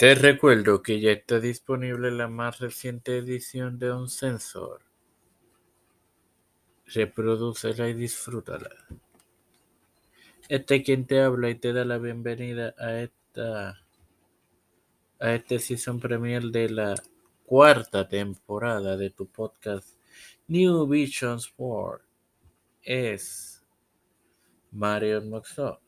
Te recuerdo que ya está disponible la más reciente edición de Un Sensor. Reprodúcela y disfrútala. Este es quien te habla y te da la bienvenida a esta a este season premier de la cuarta temporada de tu podcast New Vision Sport. Es Mario Moxo.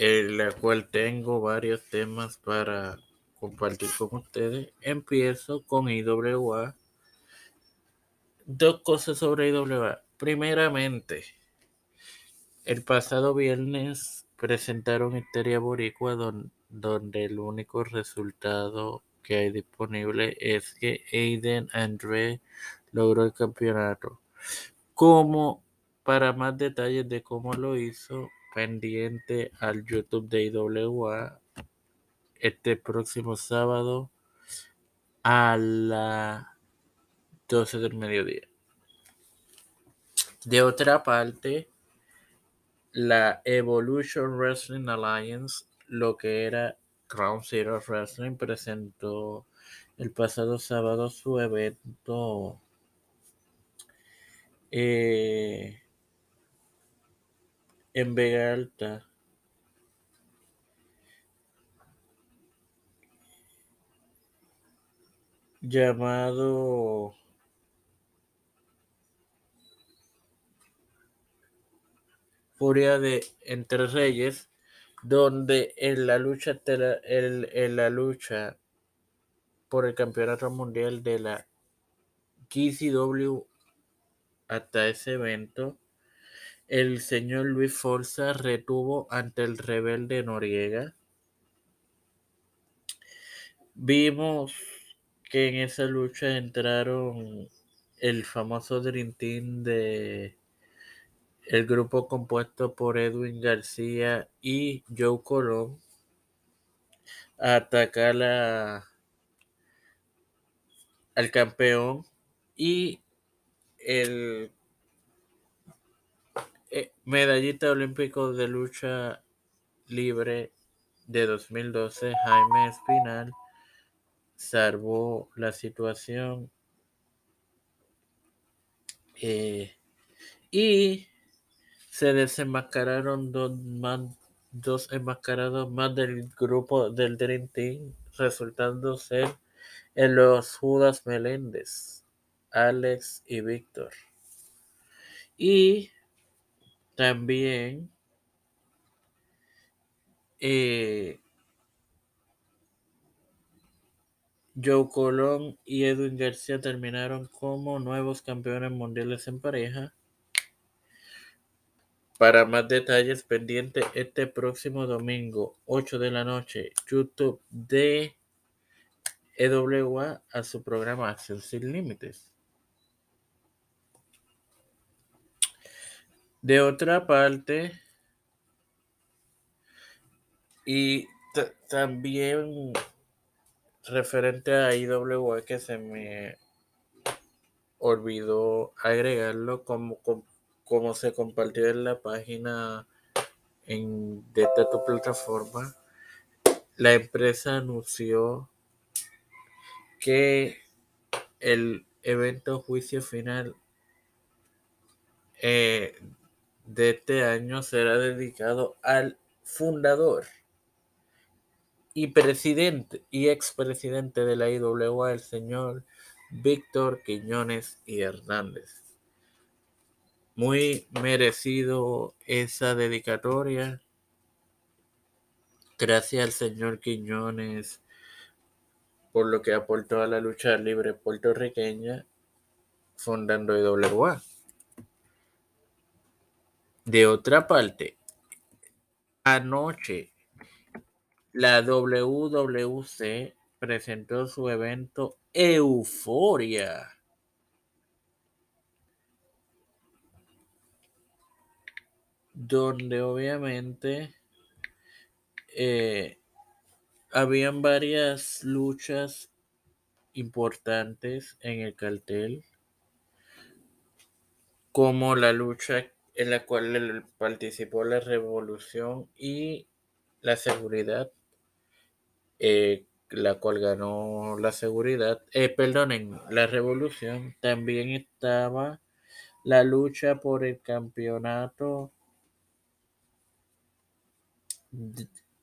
En la cual tengo varios temas para compartir con ustedes. Empiezo con IWA. Dos cosas sobre IWA. Primeramente, el pasado viernes presentaron Histeria Boricua donde el único resultado que hay disponible es que Aiden André logró el campeonato. Como para más detalles de cómo lo hizo, pendiente al YouTube de IWA este próximo sábado a las 12 del mediodía. De otra parte, la Evolution Wrestling Alliance, lo que era Crown Zero Wrestling, presentó el pasado sábado su evento eh, en Vega Alta. llamado Furia de Entre Reyes, donde en la lucha en la lucha por el campeonato mundial de la GCW hasta ese evento el señor Luis Forza retuvo ante el rebelde Noriega. Vimos que en esa lucha entraron el famoso Dream Team de el grupo compuesto por Edwin García y Joe Colón a atacar al campeón y el eh, medallista olímpico de lucha libre de 2012, Jaime Espinal, salvó la situación. Eh, y se desenmascararon dos, más, dos enmascarados más del grupo del Dream Team, resultando ser en los Judas Meléndez, Alex y Víctor. Y también eh, Joe Colón y Edwin García terminaron como nuevos campeones mundiales en pareja. Para más detalles, pendiente este próximo domingo, 8 de la noche, YouTube de EWA a su programa Acción Sin Límites. De otra parte, y también referente a IWA que se me olvidó agregarlo como, como, se compartió en la página en, de esta tu plataforma, la empresa anunció que el evento juicio final eh, de este año será dedicado al fundador y presidente y expresidente de la IWA, el señor Víctor Quiñones y Hernández. Muy merecido esa dedicatoria. Gracias al señor Quiñones por lo que aportó a la lucha libre puertorriqueña fundando IWA. De otra parte, anoche la WWC presentó su evento Euforia. Donde obviamente eh, habían varias luchas importantes en el cartel, como la lucha en la cual participó la revolución y la seguridad, eh, la cual ganó la seguridad, eh, perdonen, la revolución, también estaba la lucha por el campeonato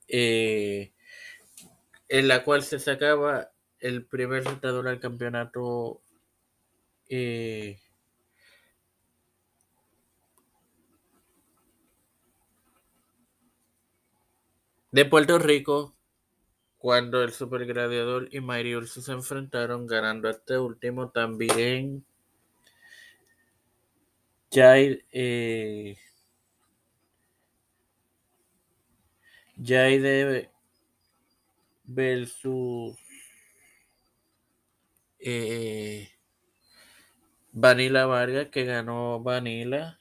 eh, en la cual se sacaba el primer retador al campeonato eh, de Puerto Rico cuando el Super Gladiador y Mighty Urso se enfrentaron ganando este último también eh, Jaide versus eh, Vanilla Vargas que ganó Vanilla,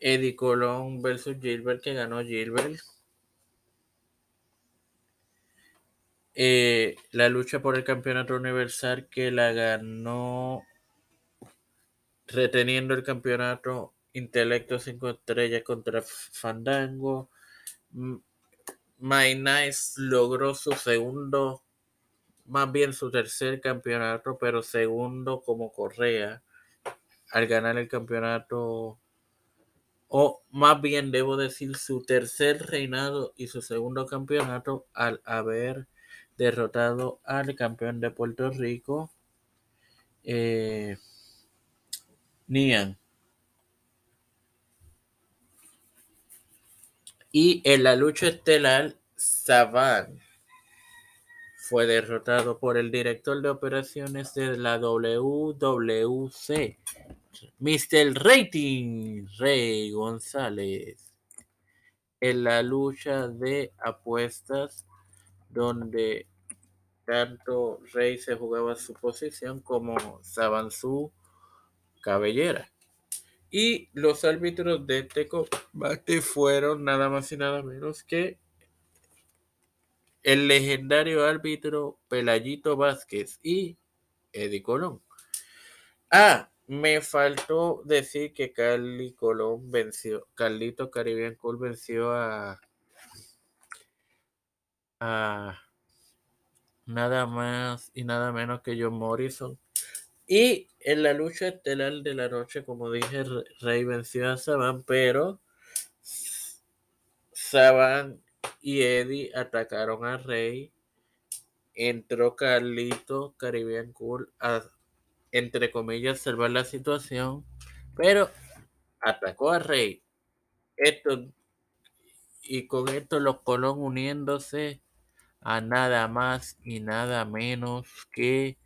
Eddie Colón versus Gilbert que ganó Gilbert. Eh, la lucha por el campeonato universal que la ganó reteniendo el campeonato Intelecto 5 estrellas contra Fandango. My Nice logró su segundo, más bien su tercer campeonato, pero segundo como Correa al ganar el campeonato, o más bien debo decir su tercer reinado y su segundo campeonato al haber derrotado al campeón de Puerto Rico, eh, Nian. Y en la lucha estelar, Saban fue derrotado por el director de operaciones de la WWC, Mr. Rating, Rey González, en la lucha de apuestas donde tanto Rey se jugaba su posición como Saban su cabellera. Y los árbitros de este combate fueron nada más y nada menos que el legendario árbitro Pelayito Vázquez y Eddie Colón. Ah, me faltó decir que Carly Colón venció, Carlito Caribbean Cool venció a, a nada más y nada menos que John Morrison y en la lucha estelar de la noche, como dije, Rey venció a Saban, pero Saban y Eddie atacaron a Rey. Entró Carlito, Caribbean Cool, a, entre comillas, salvar la situación, pero atacó a Rey. Esto, y con esto los Colón uniéndose a nada más y nada menos que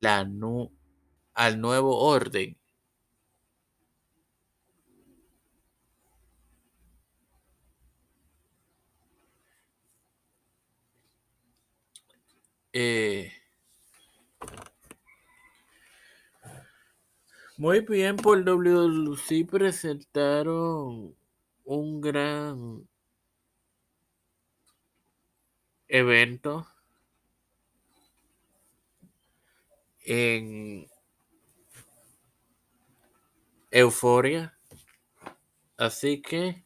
la al nuevo orden. Eh, muy bien, por WLC presentaron un gran evento en Euforia. Así que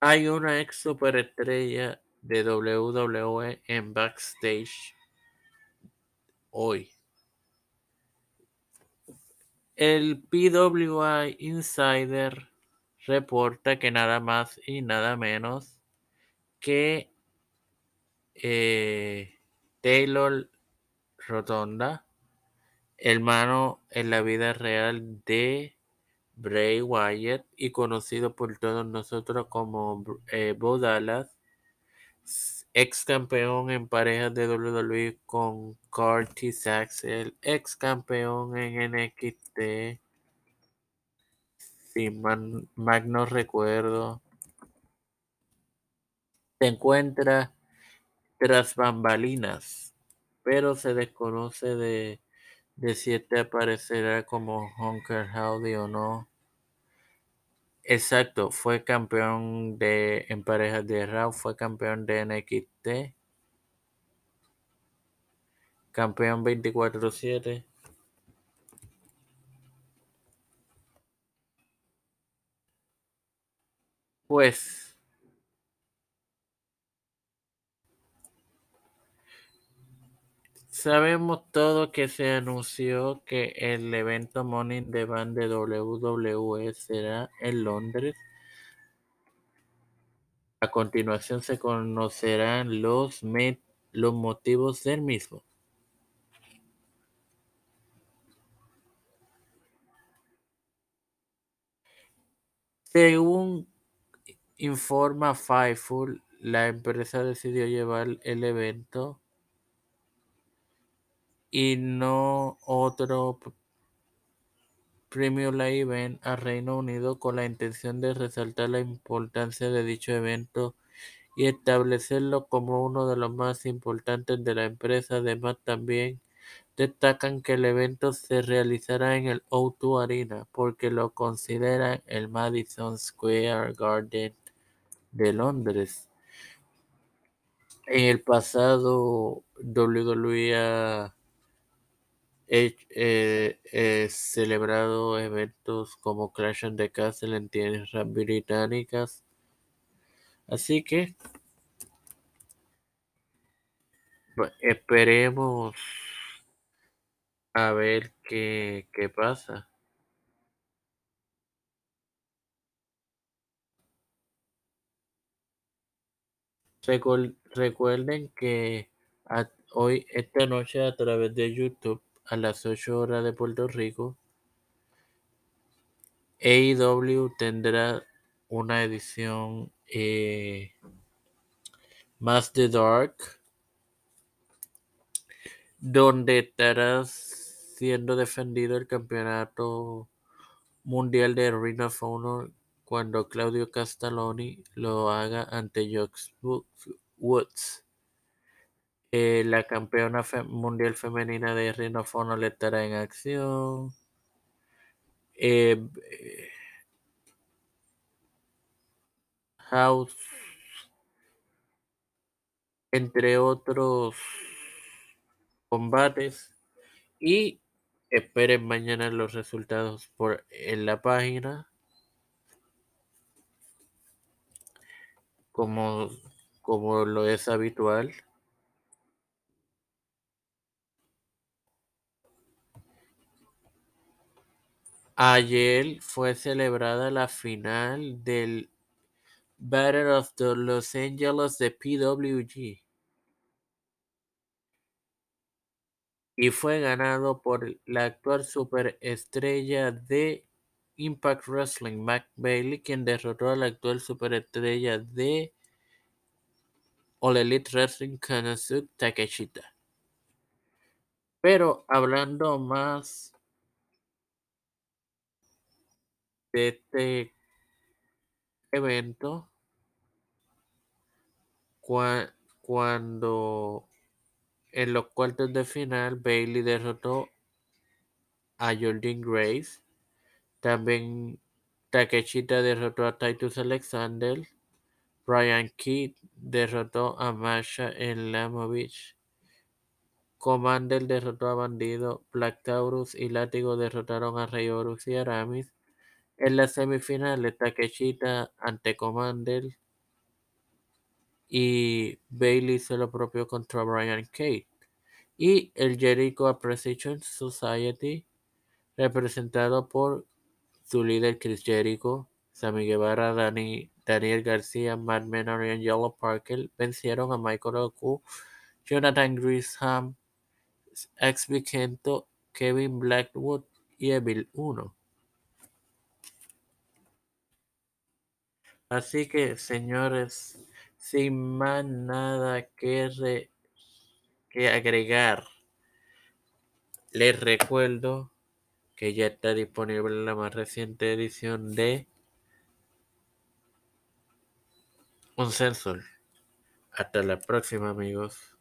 hay una ex superestrella de WWE en backstage hoy. El PWI Insider reporta que nada más y nada menos que eh, Taylor Rotonda, hermano en la vida real de Bray Wyatt y conocido por todos nosotros como eh, Bo Dallas, ex campeón en parejas de WWE con Curtis Axel, ex campeón en NXT, si mal, no recuerdo, se encuentra tras bambalinas pero se desconoce de, si este aparecerá como Hunker Howdy o no. Exacto, fue campeón de en parejas de Raw, fue campeón de NXT, campeón 24-7. Pues Sabemos todo que se anunció que el evento in the Bank de WWE será en Londres. A continuación se conocerán los, los motivos del mismo. Según informa Fightful, la empresa decidió llevar el evento y no otro Premium Live Event a Reino Unido con la intención de resaltar la importancia de dicho evento y establecerlo como uno de los más importantes de la empresa. Además, también destacan que el evento se realizará en el O2 Arena porque lo consideran el Madison Square Garden de Londres. En el pasado, WWE ha eh, celebrado eventos como Clash of the Castle en tierras británicas. Así que esperemos a ver qué, qué pasa. Recuerden que hoy, esta noche, a través de YouTube, a las 8 horas de Puerto Rico, AEW tendrá una edición eh, más de Dark donde estará siendo defendido el campeonato mundial de Ring of Honor cuando Claudio Castelloni lo haga ante Jox Woods. Eh, la campeona mundial femenina de Ring of Honor estará en acción. Eh, House, entre otros combates y esperen mañana los resultados por en la página como, como lo es habitual. Ayer fue celebrada la final del Battle of the Los Angeles de PWG. y fue ganado por la actual superestrella de Impact Wrestling, Mac Bailey, quien derrotó a la actual superestrella de All Elite Wrestling, Kanazuke Takeshita. Pero hablando más de este evento, cuando en los cuartos de final, Bailey derrotó a Jordan Grace. También Takeshita derrotó a Titus Alexander. Brian Kidd derrotó a Masha en Lamovich. Commander derrotó a Bandido. Black Taurus y Látigo derrotaron a Rey Horus y Aramis. En las semifinales, Takeshita ante Commander y Bailey hizo lo propio contra Brian Kate. Y el Jericho Appreciation Society, representado por su líder Chris Jericho, Sammy Guevara, Daniel García, Matt Menor y Angelo Parker, vencieron a Michael Oku, Jonathan Grisham, Ex Vicento, Kevin Blackwood y Evil 1. Así que, señores, sin más nada que, que agregar, les recuerdo que ya está disponible la más reciente edición de Un Sensor. Hasta la próxima amigos.